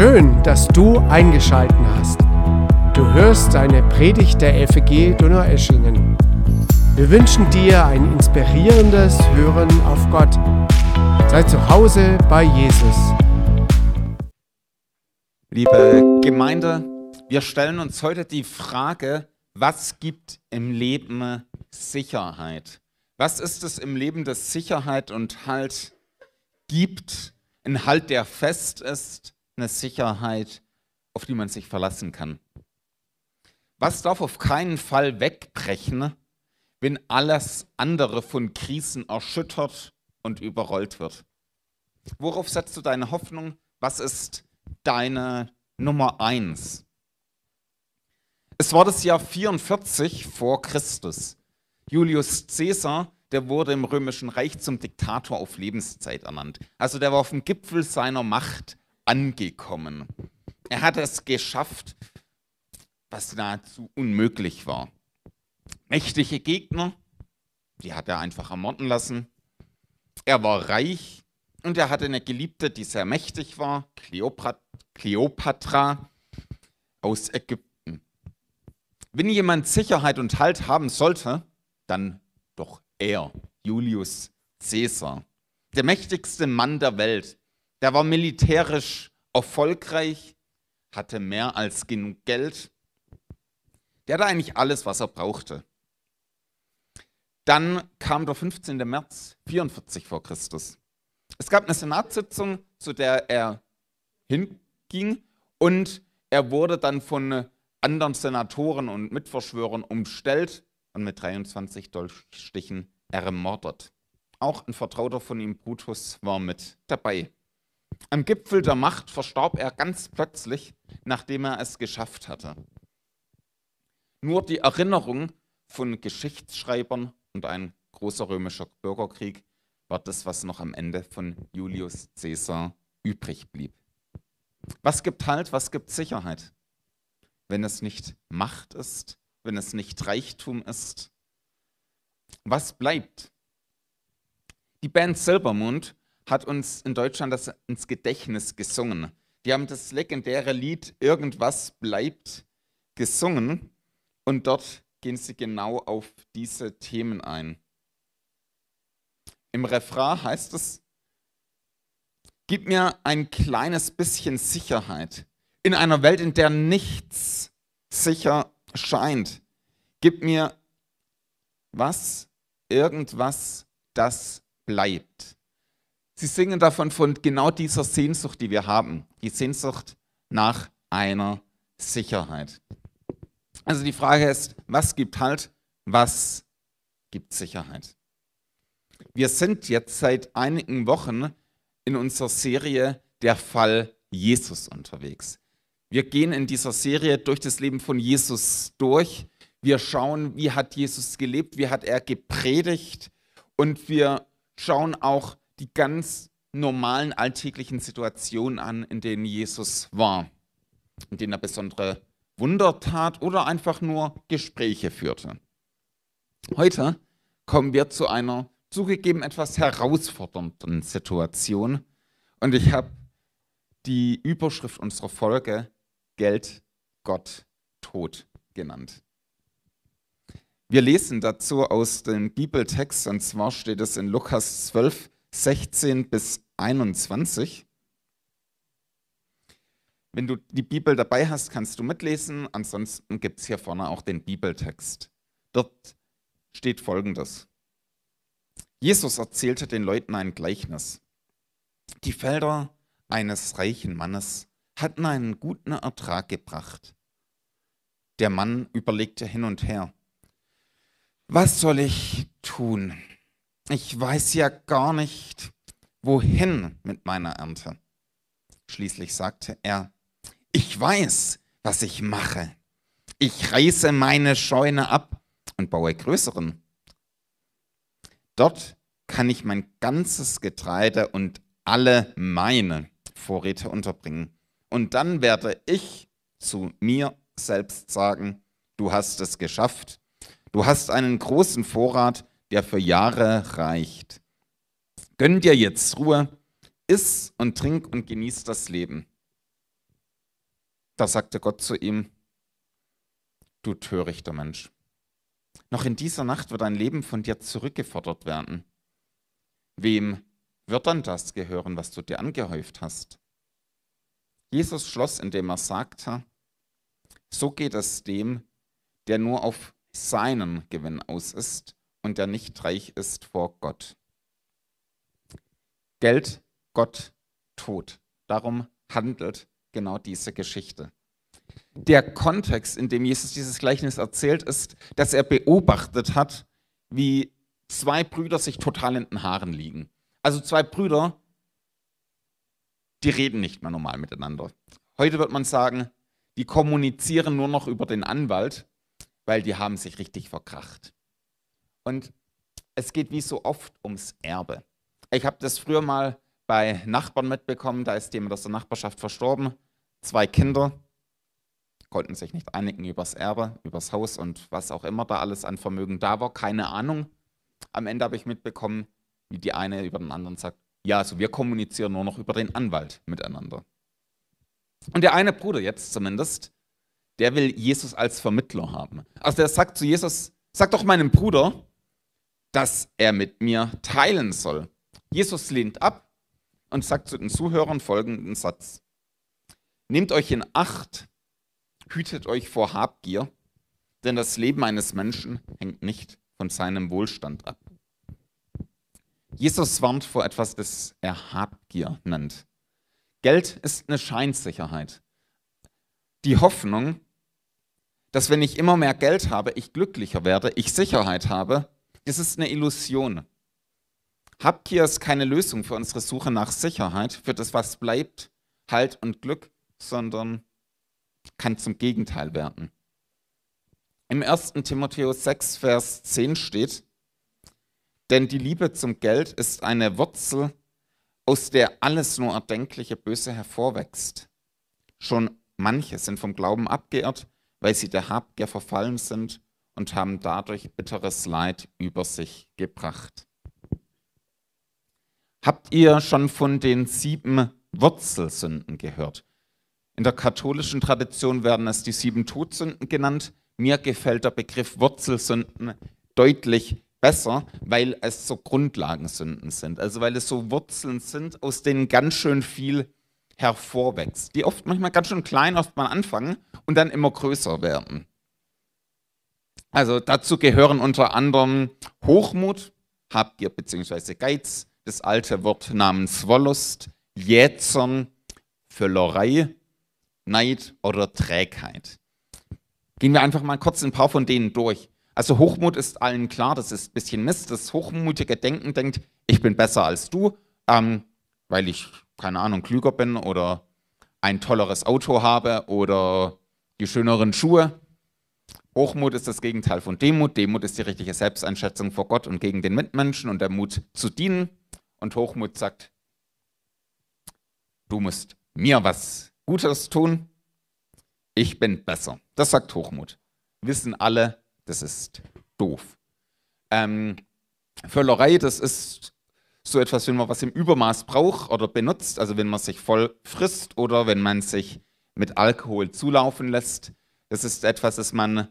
Schön, dass du eingeschalten hast. Du hörst eine Predigt der FG Donaueschingen. Wir wünschen dir ein inspirierendes Hören auf Gott. Sei zu Hause bei Jesus. Liebe Gemeinde, wir stellen uns heute die Frage, was gibt im Leben Sicherheit? Was ist es im Leben, das Sicherheit und Halt gibt? Ein Halt, der fest ist, eine Sicherheit, auf die man sich verlassen kann. Was darf auf keinen Fall wegbrechen, wenn alles andere von Krisen erschüttert und überrollt wird? Worauf setzt du deine Hoffnung? Was ist deine Nummer eins? Es war das Jahr 44 vor Christus. Julius Caesar, der wurde im Römischen Reich zum Diktator auf Lebenszeit ernannt. Also der war auf dem Gipfel seiner Macht angekommen. Er hat es geschafft, was nahezu unmöglich war. Mächtige Gegner, die hat er einfach ermorden lassen. Er war reich und er hatte eine Geliebte, die sehr mächtig war, Kleopatra aus Ägypten. Wenn jemand Sicherheit und Halt haben sollte, dann doch er, Julius Caesar, der mächtigste Mann der Welt, der war militärisch erfolgreich, hatte mehr als genug Geld. Der hatte eigentlich alles, was er brauchte. Dann kam der 15. März 44 vor Christus. Es gab eine Senatssitzung, zu der er hinging und er wurde dann von anderen Senatoren und Mitverschwörern umstellt und mit 23 Dolchstichen ermordet. Auch ein Vertrauter von ihm, Brutus, war mit dabei. Am Gipfel der Macht verstarb er ganz plötzlich, nachdem er es geschafft hatte. Nur die Erinnerung von Geschichtsschreibern und ein großer römischer Bürgerkrieg war das, was noch am Ende von Julius Caesar übrig blieb. Was gibt Halt, was gibt Sicherheit? Wenn es nicht Macht ist, wenn es nicht Reichtum ist, was bleibt? Die Band Silbermond hat uns in Deutschland das ins Gedächtnis gesungen. Die haben das legendäre Lied Irgendwas bleibt gesungen und dort gehen sie genau auf diese Themen ein. Im Refrain heißt es, Gib mir ein kleines bisschen Sicherheit in einer Welt, in der nichts sicher scheint. Gib mir was, irgendwas, das bleibt. Sie singen davon von genau dieser Sehnsucht, die wir haben. Die Sehnsucht nach einer Sicherheit. Also die Frage ist, was gibt Halt? Was gibt Sicherheit? Wir sind jetzt seit einigen Wochen in unserer Serie Der Fall Jesus unterwegs. Wir gehen in dieser Serie durch das Leben von Jesus durch. Wir schauen, wie hat Jesus gelebt, wie hat er gepredigt und wir schauen auch die ganz normalen alltäglichen Situationen an, in denen Jesus war, in denen er besondere Wunder tat oder einfach nur Gespräche führte. Heute kommen wir zu einer zugegeben etwas herausfordernden Situation und ich habe die Überschrift unserer Folge Geld, Gott, Tod genannt. Wir lesen dazu aus dem Bibeltext und zwar steht es in Lukas 12, 16 bis 21. Wenn du die Bibel dabei hast, kannst du mitlesen. Ansonsten gibt es hier vorne auch den Bibeltext. Dort steht folgendes. Jesus erzählte den Leuten ein Gleichnis. Die Felder eines reichen Mannes hatten einen guten Ertrag gebracht. Der Mann überlegte hin und her. Was soll ich tun? Ich weiß ja gar nicht, wohin mit meiner Ernte. Schließlich sagte er, ich weiß, was ich mache. Ich reiße meine Scheune ab und baue größeren. Dort kann ich mein ganzes Getreide und alle meine Vorräte unterbringen. Und dann werde ich zu mir selbst sagen, du hast es geschafft. Du hast einen großen Vorrat, der für Jahre reicht. Gönn dir jetzt Ruhe, iss und trink und genieß das Leben. Da sagte Gott zu ihm, du törichter Mensch, noch in dieser Nacht wird dein Leben von dir zurückgefordert werden. Wem wird dann das gehören, was du dir angehäuft hast? Jesus schloss, indem er sagte, so geht es dem, der nur auf seinen Gewinn aus ist und der nicht reich ist vor Gott. Geld, Gott, Tod. Darum handelt genau diese Geschichte. Der Kontext, in dem Jesus dieses Gleichnis erzählt, ist, dass er beobachtet hat, wie zwei Brüder sich total in den Haaren liegen. Also zwei Brüder, die reden nicht mehr normal miteinander. Heute wird man sagen, die kommunizieren nur noch über den Anwalt, weil die haben sich richtig verkracht. Und es geht wie so oft ums Erbe. Ich habe das früher mal bei Nachbarn mitbekommen, da ist jemand aus der Nachbarschaft verstorben, zwei Kinder, konnten sich nicht einigen übers Erbe, übers Haus und was auch immer da alles an Vermögen da war, keine Ahnung. Am Ende habe ich mitbekommen, wie die eine über den anderen sagt, ja, also wir kommunizieren nur noch über den Anwalt miteinander. Und der eine Bruder jetzt zumindest, der will Jesus als Vermittler haben. Also der sagt zu Jesus, sag doch meinem Bruder, dass er mit mir teilen soll. Jesus lehnt ab und sagt zu den Zuhörern folgenden Satz. Nehmt euch in Acht, hütet euch vor Habgier, denn das Leben eines Menschen hängt nicht von seinem Wohlstand ab. Jesus warnt vor etwas, das er Habgier nennt. Geld ist eine Scheinsicherheit. Die Hoffnung, dass wenn ich immer mehr Geld habe, ich glücklicher werde, ich Sicherheit habe, das ist eine Illusion. Habgier ist keine Lösung für unsere Suche nach Sicherheit, für das, was bleibt, Halt und Glück, sondern kann zum Gegenteil werden. Im 1. Timotheus 6, Vers 10 steht, denn die Liebe zum Geld ist eine Wurzel, aus der alles nur erdenkliche Böse hervorwächst. Schon manche sind vom Glauben abgeirrt, weil sie der Habgier verfallen sind und haben dadurch bitteres Leid über sich gebracht. Habt ihr schon von den sieben Wurzelsünden gehört? In der katholischen Tradition werden es die sieben Todsünden genannt. Mir gefällt der Begriff Wurzelsünden deutlich besser, weil es so Grundlagensünden sind. Also weil es so Wurzeln sind, aus denen ganz schön viel hervorwächst. Die oft manchmal ganz schön klein oft mal anfangen und dann immer größer werden. Also dazu gehören unter anderem Hochmut, Habgier bzw. Geiz, das alte Wort namens Wollust, Jätsern, Völlerei, Neid oder Trägheit. Gehen wir einfach mal kurz ein paar von denen durch. Also Hochmut ist allen klar, das ist ein bisschen Mist. Das hochmutige Denken denkt, ich bin besser als du, ähm, weil ich, keine Ahnung, klüger bin oder ein tolleres Auto habe oder die schöneren Schuhe. Hochmut ist das Gegenteil von Demut. Demut ist die richtige Selbsteinschätzung vor Gott und gegen den Mitmenschen und der Mut zu dienen. Und Hochmut sagt, du musst mir was Gutes tun, ich bin besser. Das sagt Hochmut. Wissen alle, das ist doof. Ähm, Völlerei, das ist so etwas, wenn man was im Übermaß braucht oder benutzt, also wenn man sich voll frisst oder wenn man sich mit Alkohol zulaufen lässt. Das ist etwas, das man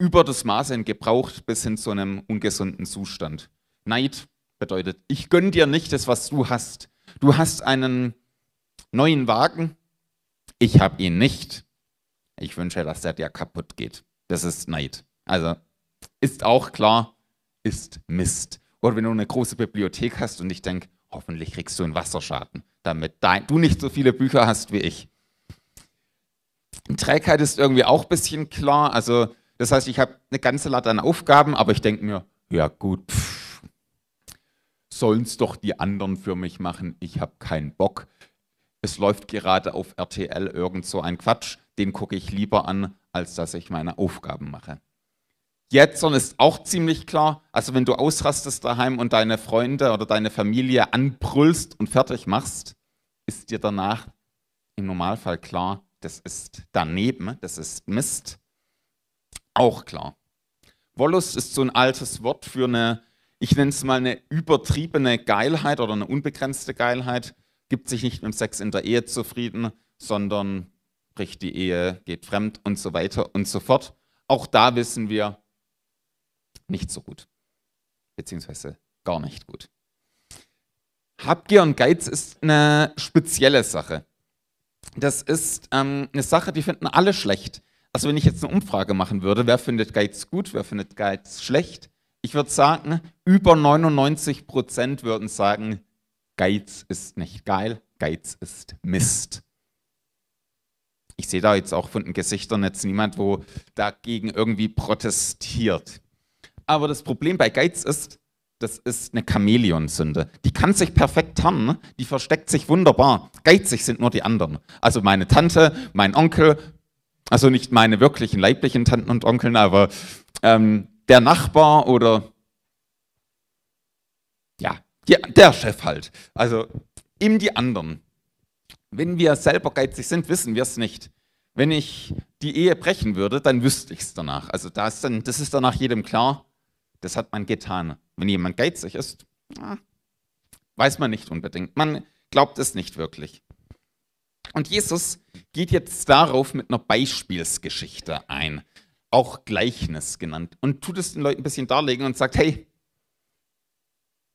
über das Maß hin gebraucht bis hin zu einem ungesunden Zustand. Neid bedeutet, ich gönne dir nicht das, was du hast. Du hast einen neuen Wagen, ich habe ihn nicht. Ich wünsche, dass der dir kaputt geht. Das ist Neid. Also ist auch klar, ist Mist. Oder wenn du eine große Bibliothek hast und ich denke, hoffentlich kriegst du einen Wasserschaden, damit du nicht so viele Bücher hast wie ich. Trägheit ist irgendwie auch ein bisschen klar. Also das heißt, ich habe eine ganze Latte an Aufgaben, aber ich denke mir, ja gut, sollen es doch die anderen für mich machen. Ich habe keinen Bock es läuft gerade auf RTL irgend so ein Quatsch, den gucke ich lieber an, als dass ich meine Aufgaben mache. Jetzern ist auch ziemlich klar, also wenn du ausrastest daheim und deine Freunde oder deine Familie anbrüllst und fertig machst, ist dir danach im Normalfall klar, das ist daneben, das ist Mist. Auch klar. Wollust ist so ein altes Wort für eine, ich nenne es mal eine übertriebene Geilheit oder eine unbegrenzte Geilheit gibt sich nicht mit Sex in der Ehe zufrieden, sondern bricht die Ehe, geht fremd und so weiter und so fort. Auch da wissen wir nicht so gut, beziehungsweise gar nicht gut. Habgier und Geiz ist eine spezielle Sache. Das ist ähm, eine Sache, die finden alle schlecht. Also wenn ich jetzt eine Umfrage machen würde, wer findet Geiz gut, wer findet Geiz schlecht, ich würde sagen, über 99 Prozent würden sagen, Geiz ist nicht geil, Geiz ist Mist. Ich sehe da jetzt auch von den Gesichtern jetzt niemand, wo dagegen irgendwie protestiert. Aber das Problem bei Geiz ist, das ist eine Chamäleonsünde. Die kann sich perfekt tarnen, ne? die versteckt sich wunderbar. Geizig sind nur die anderen. Also meine Tante, mein Onkel, also nicht meine wirklichen leiblichen Tanten und Onkeln, aber ähm, der Nachbar oder ja, die, der Chef halt. Also eben die anderen. Wenn wir selber geizig sind, wissen wir es nicht. Wenn ich die Ehe brechen würde, dann wüsste ich es danach. Also da das ist danach jedem klar, das hat man getan. Wenn jemand geizig ist, weiß man nicht unbedingt. Man glaubt es nicht wirklich. Und Jesus geht jetzt darauf mit einer Beispielsgeschichte ein, auch Gleichnis genannt, und tut es den Leuten ein bisschen darlegen und sagt, hey,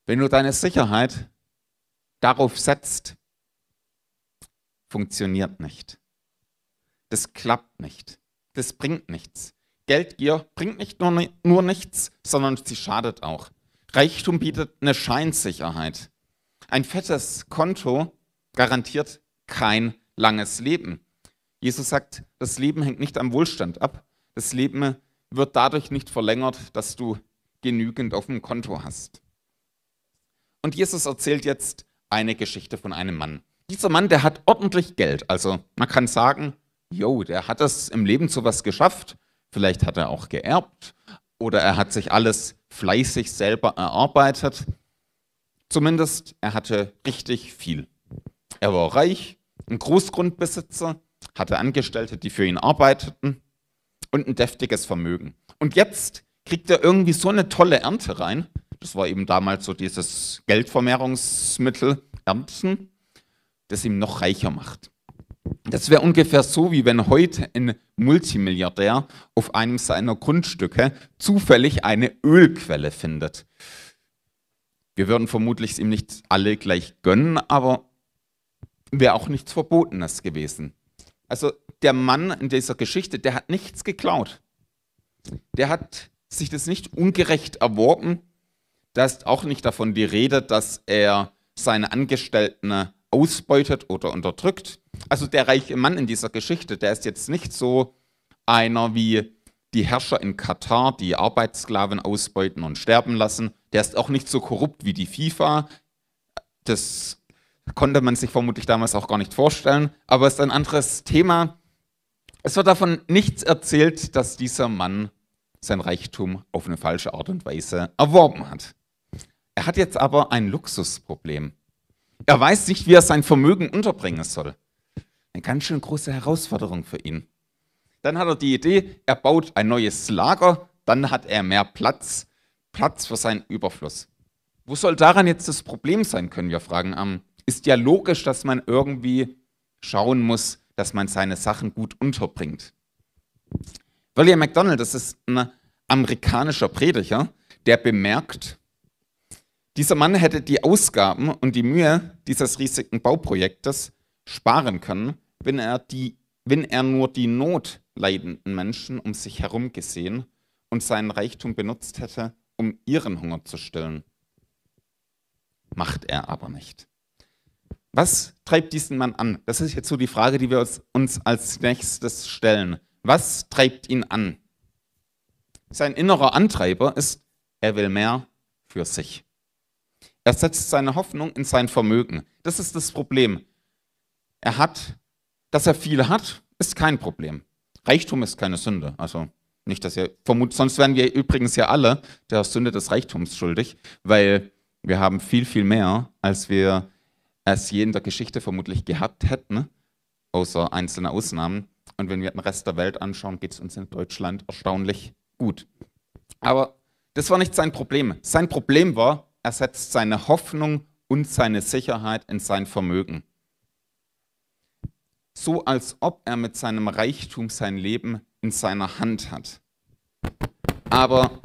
wenn du deine Sicherheit darauf setzt, funktioniert nicht. Das klappt nicht. Das bringt nichts. Geldgier bringt nicht nur, nur nichts, sondern sie schadet auch. Reichtum bietet eine Scheinsicherheit. Ein fettes Konto garantiert kein langes Leben. Jesus sagt, das Leben hängt nicht am Wohlstand ab. Das Leben wird dadurch nicht verlängert, dass du genügend auf dem Konto hast. Und Jesus erzählt jetzt eine Geschichte von einem Mann. Dieser Mann, der hat ordentlich Geld. Also man kann sagen, jo, der hat es im Leben zu was geschafft. Vielleicht hat er auch geerbt oder er hat sich alles fleißig selber erarbeitet. Zumindest er hatte richtig viel. Er war reich, ein Großgrundbesitzer, hatte Angestellte, die für ihn arbeiteten und ein deftiges Vermögen. Und jetzt kriegt er irgendwie so eine tolle Ernte rein. Das war eben damals so dieses Geldvermehrungsmittel, Ernten, das ihm noch reicher macht. Das wäre ungefähr so, wie wenn heute ein Multimilliardär auf einem seiner Grundstücke zufällig eine Ölquelle findet. Wir würden vermutlich es ihm nicht alle gleich gönnen, aber wäre auch nichts Verbotenes gewesen. Also der Mann in dieser Geschichte, der hat nichts geklaut. Der hat sich das nicht ungerecht erworben. Da ist auch nicht davon die Rede, dass er seine Angestellten ausbeutet oder unterdrückt. Also der reiche Mann in dieser Geschichte, der ist jetzt nicht so einer wie die Herrscher in Katar, die Arbeitssklaven ausbeuten und sterben lassen. Der ist auch nicht so korrupt wie die FIFA. Das konnte man sich vermutlich damals auch gar nicht vorstellen, aber es ist ein anderes Thema. Es wird davon nichts erzählt, dass dieser Mann sein Reichtum auf eine falsche Art und Weise erworben hat. Er hat jetzt aber ein Luxusproblem. Er weiß nicht, wie er sein Vermögen unterbringen soll. Eine ganz schön große Herausforderung für ihn. Dann hat er die Idee, er baut ein neues Lager, dann hat er mehr Platz, Platz für seinen Überfluss. Wo soll daran jetzt das Problem sein, können wir fragen. Ist ja logisch, dass man irgendwie schauen muss, dass man seine Sachen gut unterbringt. William MacDonald, das ist ein amerikanischer Prediger, der bemerkt, dieser Mann hätte die Ausgaben und die Mühe dieses riesigen Bauprojektes sparen können, wenn er, die, wenn er nur die notleidenden Menschen um sich herum gesehen und seinen Reichtum benutzt hätte, um ihren Hunger zu stillen. Macht er aber nicht. Was treibt diesen Mann an? Das ist jetzt so die Frage, die wir uns als nächstes stellen. Was treibt ihn an? Sein innerer Antreiber ist, er will mehr für sich. Er setzt seine Hoffnung in sein Vermögen. Das ist das Problem. Er hat, dass er viel hat, ist kein Problem. Reichtum ist keine Sünde. Also nicht, dass ihr vermutet, sonst wären wir übrigens ja alle der Sünde des Reichtums schuldig, weil wir haben viel, viel mehr, als wir es je in der Geschichte vermutlich gehabt hätten, außer einzelne Ausnahmen. Und wenn wir den Rest der Welt anschauen, geht es uns in Deutschland erstaunlich gut. Aber das war nicht sein Problem. Sein Problem war, er setzt seine Hoffnung und seine Sicherheit in sein Vermögen. so als ob er mit seinem Reichtum sein Leben in seiner Hand hat. Aber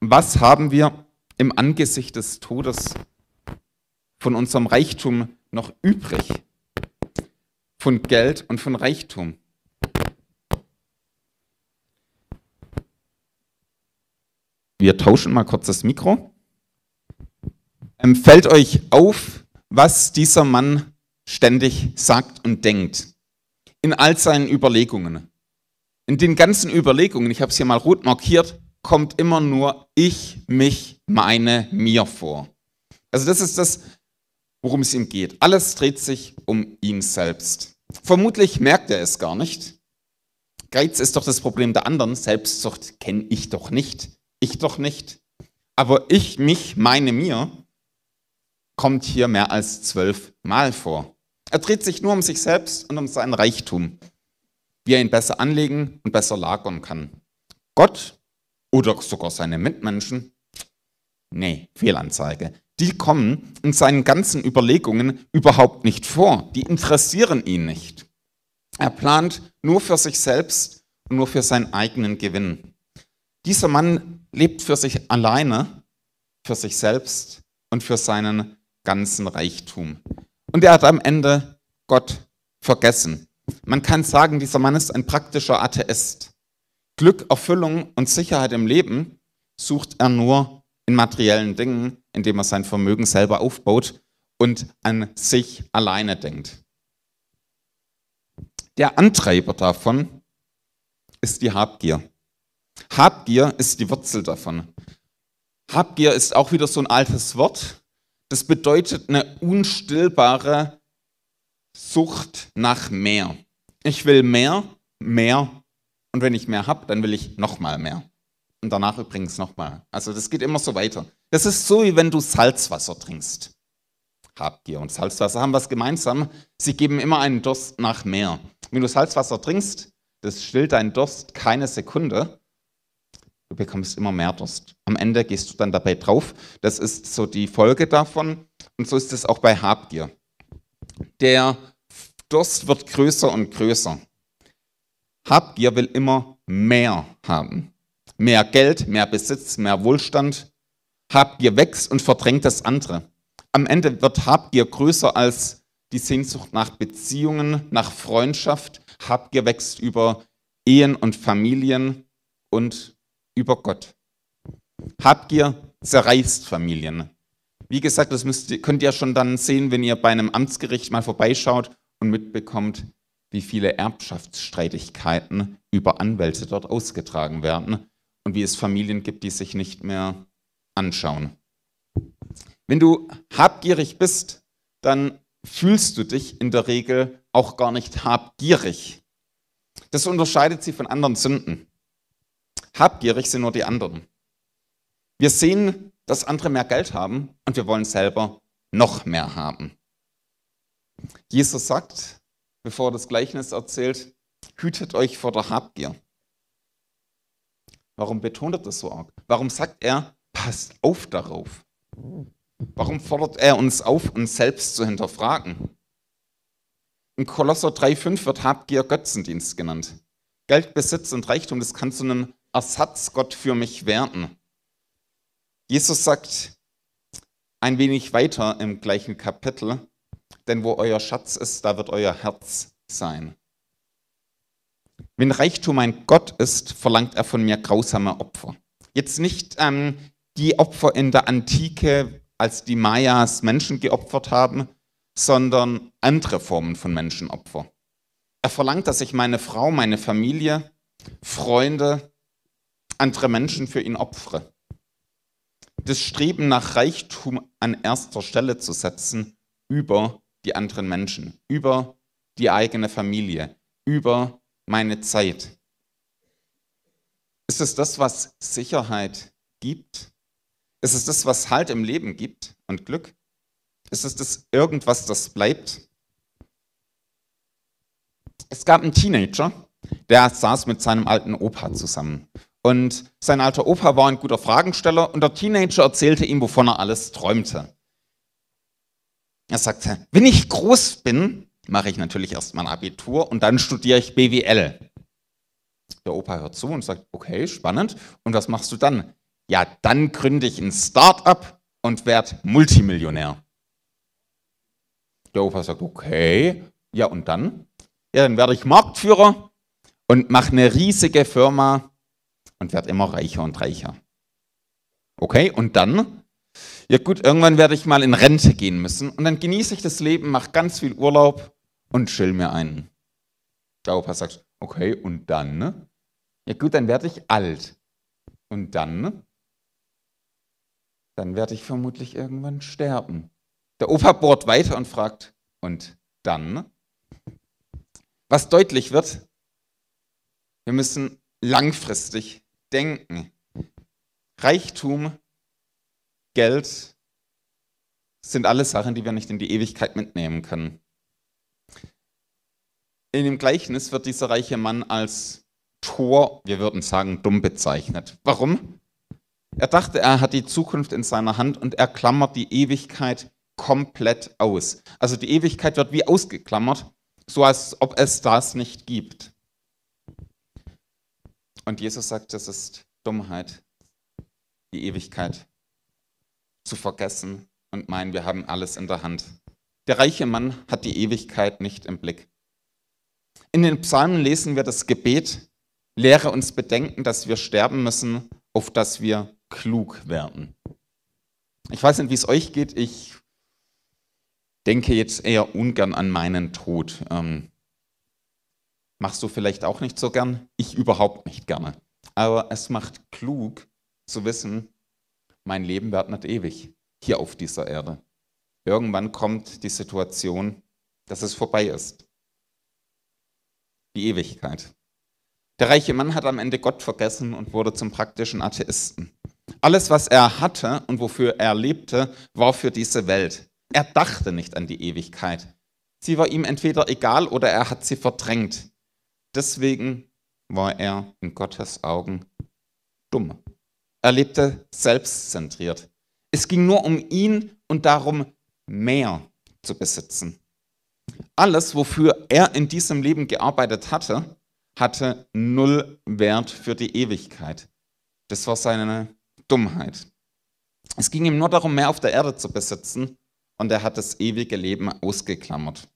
was haben wir im Angesicht des Todes von unserem Reichtum noch übrig? Von Geld und von Reichtum. Wir tauschen mal kurz das Mikro. Ähm, fällt euch auf, was dieser Mann ständig sagt und denkt? In all seinen Überlegungen. In den ganzen Überlegungen, ich habe es hier mal rot markiert, kommt immer nur ich, mich, meine, mir vor. Also das ist das, worum es ihm geht. Alles dreht sich um ihn selbst. Vermutlich merkt er es gar nicht. Geiz ist doch das Problem der anderen. Selbstsucht kenne ich doch nicht. Ich doch nicht. Aber ich, mich, meine, mir kommt hier mehr als zwölf Mal vor. Er dreht sich nur um sich selbst und um seinen Reichtum, wie er ihn besser anlegen und besser lagern kann. Gott oder sogar seine Mitmenschen? Nee, Fehlanzeige. Die kommen in seinen ganzen Überlegungen überhaupt nicht vor. Die interessieren ihn nicht. Er plant nur für sich selbst und nur für seinen eigenen Gewinn. Dieser Mann lebt für sich alleine, für sich selbst und für seinen ganzen Reichtum. Und er hat am Ende Gott vergessen. Man kann sagen, dieser Mann ist ein praktischer Atheist. Glück, Erfüllung und Sicherheit im Leben sucht er nur in materiellen Dingen, indem er sein Vermögen selber aufbaut und an sich alleine denkt. Der Antreiber davon ist die Habgier. Habgier ist die Wurzel davon. Habgier ist auch wieder so ein altes Wort. Das bedeutet eine unstillbare Sucht nach mehr. Ich will mehr, mehr und wenn ich mehr habe, dann will ich nochmal mehr. Und danach übrigens nochmal. Also das geht immer so weiter. Das ist so, wie wenn du Salzwasser trinkst. Habgier und Salzwasser haben was gemeinsam. Sie geben immer einen Durst nach mehr. Wenn du Salzwasser trinkst, das stillt deinen Durst keine Sekunde. Du bekommst immer mehr Durst. Am Ende gehst du dann dabei drauf. Das ist so die Folge davon. Und so ist es auch bei Habgier. Der Durst wird größer und größer. Habgier will immer mehr haben. Mehr Geld, mehr Besitz, mehr Wohlstand. Habgier wächst und verdrängt das andere. Am Ende wird Habgier größer als die Sehnsucht nach Beziehungen, nach Freundschaft. Habgier wächst über Ehen und Familien und über Gott. Habgier zerreißt Familien. Wie gesagt, das müsst, könnt ihr schon dann sehen, wenn ihr bei einem Amtsgericht mal vorbeischaut und mitbekommt, wie viele Erbschaftsstreitigkeiten über Anwälte dort ausgetragen werden und wie es Familien gibt, die sich nicht mehr anschauen. Wenn du habgierig bist, dann fühlst du dich in der Regel auch gar nicht habgierig. Das unterscheidet sie von anderen Sünden. Habgierig sind nur die anderen. Wir sehen, dass andere mehr Geld haben und wir wollen selber noch mehr haben. Jesus sagt, bevor er das Gleichnis erzählt, hütet euch vor der Habgier. Warum betont er das so arg? Warum sagt er, passt auf darauf? Warum fordert er uns auf, uns selbst zu hinterfragen? In Kolosser 3,5 wird Habgier Götzendienst genannt. Geld, Besitz und Reichtum, das kann zu einem Ersatzgott für mich werden. Jesus sagt ein wenig weiter im gleichen Kapitel, denn wo euer Schatz ist, da wird euer Herz sein. Wenn Reichtum ein Gott ist, verlangt er von mir grausame Opfer. Jetzt nicht ähm, die Opfer in der Antike, als die Mayas Menschen geopfert haben, sondern andere Formen von Menschenopfer. Er verlangt, dass ich meine Frau, meine Familie, Freunde, andere Menschen für ihn opfere. Das Streben nach Reichtum an erster Stelle zu setzen über die anderen Menschen, über die eigene Familie, über meine Zeit. Ist es das, was Sicherheit gibt? Ist es das, was Halt im Leben gibt und Glück? Ist es das irgendwas, das bleibt? Es gab einen Teenager, der saß mit seinem alten Opa zusammen. Und sein alter Opa war ein guter Fragensteller und der Teenager erzählte ihm, wovon er alles träumte. Er sagte, wenn ich groß bin, mache ich natürlich erst mein Abitur und dann studiere ich BWL. Der Opa hört zu und sagt, okay, spannend. Und was machst du dann? Ja, dann gründe ich ein Start-up und werde Multimillionär. Der Opa sagt, okay, ja und dann? Ja, dann werde ich Marktführer und mache eine riesige Firma und werde immer reicher und reicher. Okay, und dann? Ja gut, irgendwann werde ich mal in Rente gehen müssen und dann genieße ich das Leben, mache ganz viel Urlaub und chill mir ein. Der Opa sagt, okay, und dann? Ne? Ja gut, dann werde ich alt. Und dann? Ne? Dann werde ich vermutlich irgendwann sterben. Der Opa bohrt weiter und fragt, und dann? Ne? Was deutlich wird, wir müssen langfristig denken. Reichtum, Geld sind alles Sachen, die wir nicht in die Ewigkeit mitnehmen können. In dem Gleichnis wird dieser reiche Mann als Tor, wir würden sagen, dumm bezeichnet. Warum? Er dachte, er hat die Zukunft in seiner Hand und er klammert die Ewigkeit komplett aus. Also die Ewigkeit wird wie ausgeklammert, so als ob es das nicht gibt. Und Jesus sagt, das ist Dummheit, die Ewigkeit zu vergessen und meinen, wir haben alles in der Hand. Der reiche Mann hat die Ewigkeit nicht im Blick. In den Psalmen lesen wir das Gebet, lehre uns bedenken, dass wir sterben müssen, auf dass wir klug werden. Ich weiß nicht, wie es euch geht. Ich denke jetzt eher ungern an meinen Tod. Ähm, machst du vielleicht auch nicht so gern? Ich überhaupt nicht gerne. Aber es macht klug zu wissen, mein Leben wird nicht ewig hier auf dieser Erde. Irgendwann kommt die Situation, dass es vorbei ist die Ewigkeit. Der reiche Mann hat am Ende Gott vergessen und wurde zum praktischen Atheisten. Alles, was er hatte und wofür er lebte, war für diese Welt. Er dachte nicht an die Ewigkeit. Sie war ihm entweder egal oder er hat sie verdrängt. Deswegen war er in Gottes Augen dumm. Er lebte selbstzentriert. Es ging nur um ihn und darum, mehr zu besitzen. Alles, wofür er in diesem Leben gearbeitet hatte, hatte null Wert für die Ewigkeit. Das war seine Dummheit. Es ging ihm nur darum, mehr auf der Erde zu besitzen und er hat das ewige Leben ausgeklammert.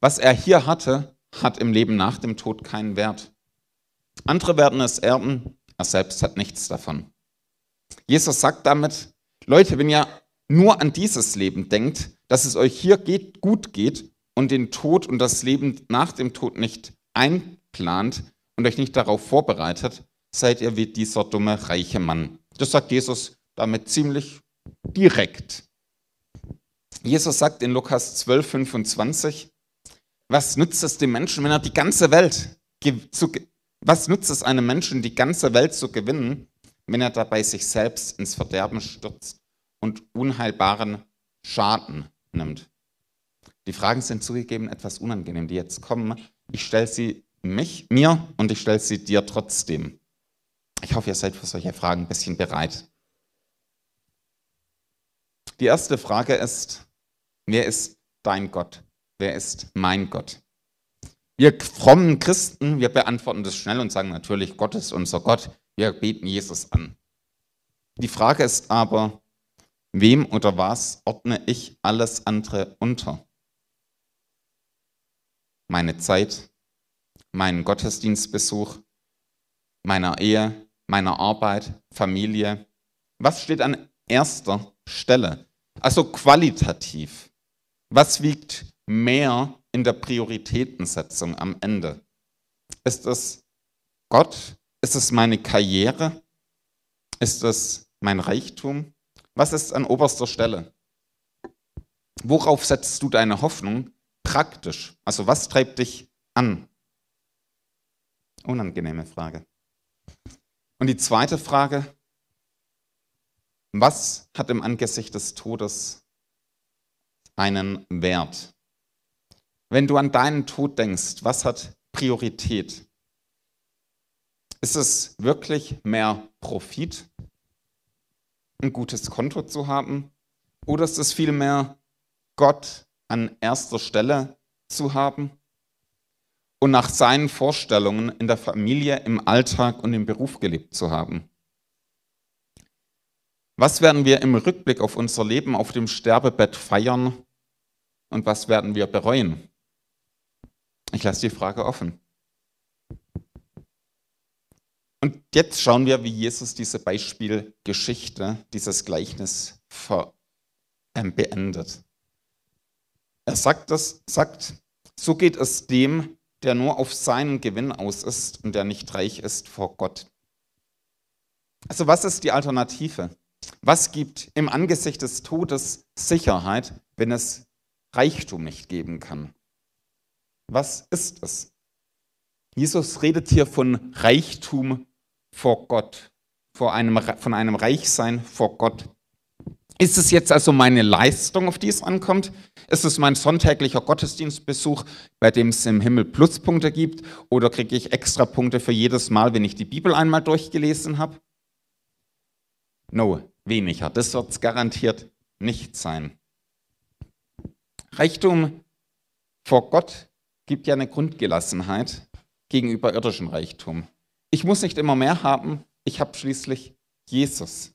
Was er hier hatte, hat im Leben nach dem Tod keinen Wert. Andere werden es erben, er selbst hat nichts davon. Jesus sagt damit, Leute, wenn ihr nur an dieses Leben denkt, dass es euch hier geht, gut geht und den Tod und das Leben nach dem Tod nicht einplant und euch nicht darauf vorbereitet, seid ihr wie dieser dumme reiche Mann. Das sagt Jesus damit ziemlich direkt. Jesus sagt in Lukas 12, 25, was nützt es dem Menschen, wenn er die ganze Welt, was nützt es einem Menschen, die ganze Welt zu gewinnen, wenn er dabei sich selbst ins Verderben stürzt und unheilbaren Schaden nimmt? Die Fragen sind zugegeben etwas unangenehm, die jetzt kommen. Ich stelle sie mich, mir und ich stelle sie dir trotzdem. Ich hoffe, ihr seid für solche Fragen ein bisschen bereit. Die erste Frage ist, wer ist dein Gott? Wer ist mein Gott? Wir frommen Christen, wir beantworten das schnell und sagen natürlich, Gott ist unser Gott. Wir beten Jesus an. Die Frage ist aber, wem oder was ordne ich alles andere unter? Meine Zeit, meinen Gottesdienstbesuch, meiner Ehe, meiner Arbeit, Familie. Was steht an erster Stelle? Also qualitativ. Was wiegt mehr in der Prioritätensetzung am Ende? Ist es Gott? Ist es meine Karriere? Ist es mein Reichtum? Was ist an oberster Stelle? Worauf setzt du deine Hoffnung? Praktisch? Also was treibt dich an? Unangenehme Frage. Und die zweite Frage, was hat im Angesicht des Todes einen Wert? Wenn du an deinen Tod denkst, was hat Priorität? Ist es wirklich mehr Profit, ein gutes Konto zu haben? Oder ist es vielmehr Gott an erster Stelle, zu haben und nach seinen Vorstellungen in der Familie, im Alltag und im Beruf gelebt zu haben? Was werden wir im Rückblick auf unser Leben auf dem Sterbebett feiern und was werden wir bereuen? Ich lasse die Frage offen. Und jetzt schauen wir, wie Jesus diese Beispielgeschichte, dieses Gleichnis ähm, beendet. Er sagt, das, sagt, so geht es dem, der nur auf seinen Gewinn aus ist und der nicht reich ist vor Gott. Also was ist die Alternative? Was gibt im Angesicht des Todes Sicherheit, wenn es Reichtum nicht geben kann? Was ist es? Jesus redet hier von Reichtum vor Gott, vor einem, von einem Reichsein vor Gott. Ist es jetzt also meine Leistung, auf die es ankommt? Ist es mein sonntäglicher Gottesdienstbesuch, bei dem es im Himmel Pluspunkte gibt? Oder kriege ich extra Punkte für jedes Mal, wenn ich die Bibel einmal durchgelesen habe? No, weniger. Das wird es garantiert nicht sein. Reichtum vor Gott gibt ja eine Grundgelassenheit gegenüber irdischem Reichtum. Ich muss nicht immer mehr haben, ich habe schließlich Jesus.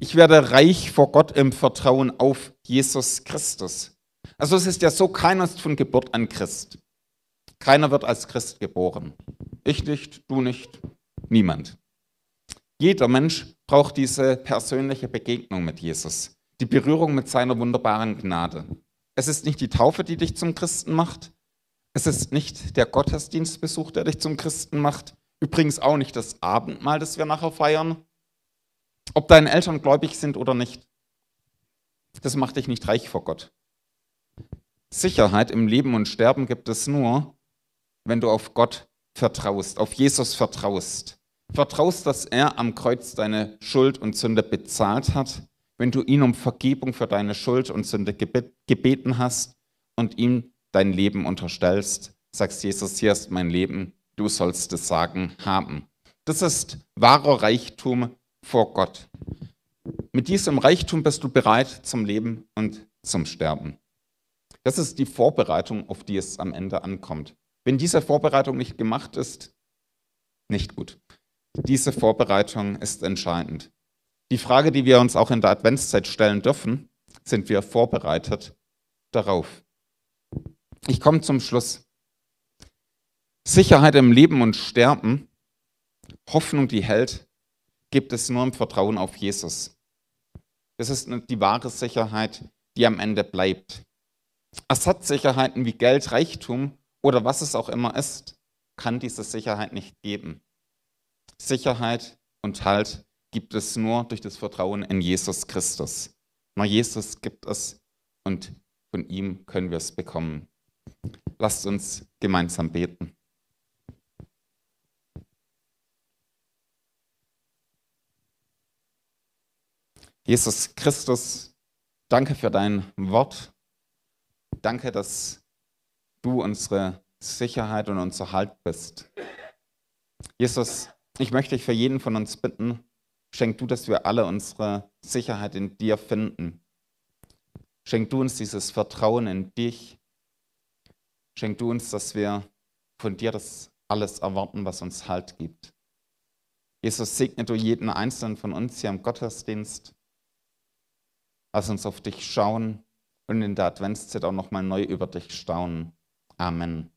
Ich werde reich vor Gott im Vertrauen auf Jesus Christus. Also es ist ja so, keiner ist von Geburt an Christ. Keiner wird als Christ geboren. Ich nicht, du nicht, niemand. Jeder Mensch braucht diese persönliche Begegnung mit Jesus, die Berührung mit seiner wunderbaren Gnade. Es ist nicht die Taufe, die dich zum Christen macht. Es ist nicht der Gottesdienstbesuch, der dich zum Christen macht. Übrigens auch nicht das Abendmahl, das wir nachher feiern. Ob deine Eltern gläubig sind oder nicht, das macht dich nicht reich vor Gott. Sicherheit im Leben und Sterben gibt es nur, wenn du auf Gott vertraust, auf Jesus vertraust. Vertraust, dass er am Kreuz deine Schuld und Sünde bezahlt hat, wenn du ihn um Vergebung für deine Schuld und Sünde gebeten hast und ihm dein Leben unterstellst, sagst Jesus, hier ist mein Leben, du sollst es sagen haben. Das ist wahrer Reichtum vor Gott. Mit diesem Reichtum bist du bereit zum Leben und zum Sterben. Das ist die Vorbereitung, auf die es am Ende ankommt. Wenn diese Vorbereitung nicht gemacht ist, nicht gut. Diese Vorbereitung ist entscheidend. Die Frage, die wir uns auch in der Adventszeit stellen dürfen, sind wir vorbereitet darauf? Ich komme zum Schluss. Sicherheit im Leben und Sterben, Hoffnung, die hält, gibt es nur im Vertrauen auf Jesus. Das ist die wahre Sicherheit, die am Ende bleibt. Ersatzsicherheiten wie Geld, Reichtum oder was es auch immer ist, kann diese Sicherheit nicht geben. Sicherheit und Halt gibt es nur durch das Vertrauen in Jesus Christus. Nur Jesus gibt es und von ihm können wir es bekommen. Lasst uns gemeinsam beten. Jesus Christus, danke für dein Wort. Danke, dass du unsere Sicherheit und unser Halt bist. Jesus, ich möchte dich für jeden von uns bitten, schenk du, dass wir alle unsere Sicherheit in dir finden. Schenk du uns dieses Vertrauen in dich. Schenk du uns, dass wir von dir das alles erwarten, was uns Halt gibt. Jesus, segne du jeden einzelnen von uns hier im Gottesdienst. Lass uns auf dich schauen und in der Adventszeit auch nochmal neu über dich staunen. Amen.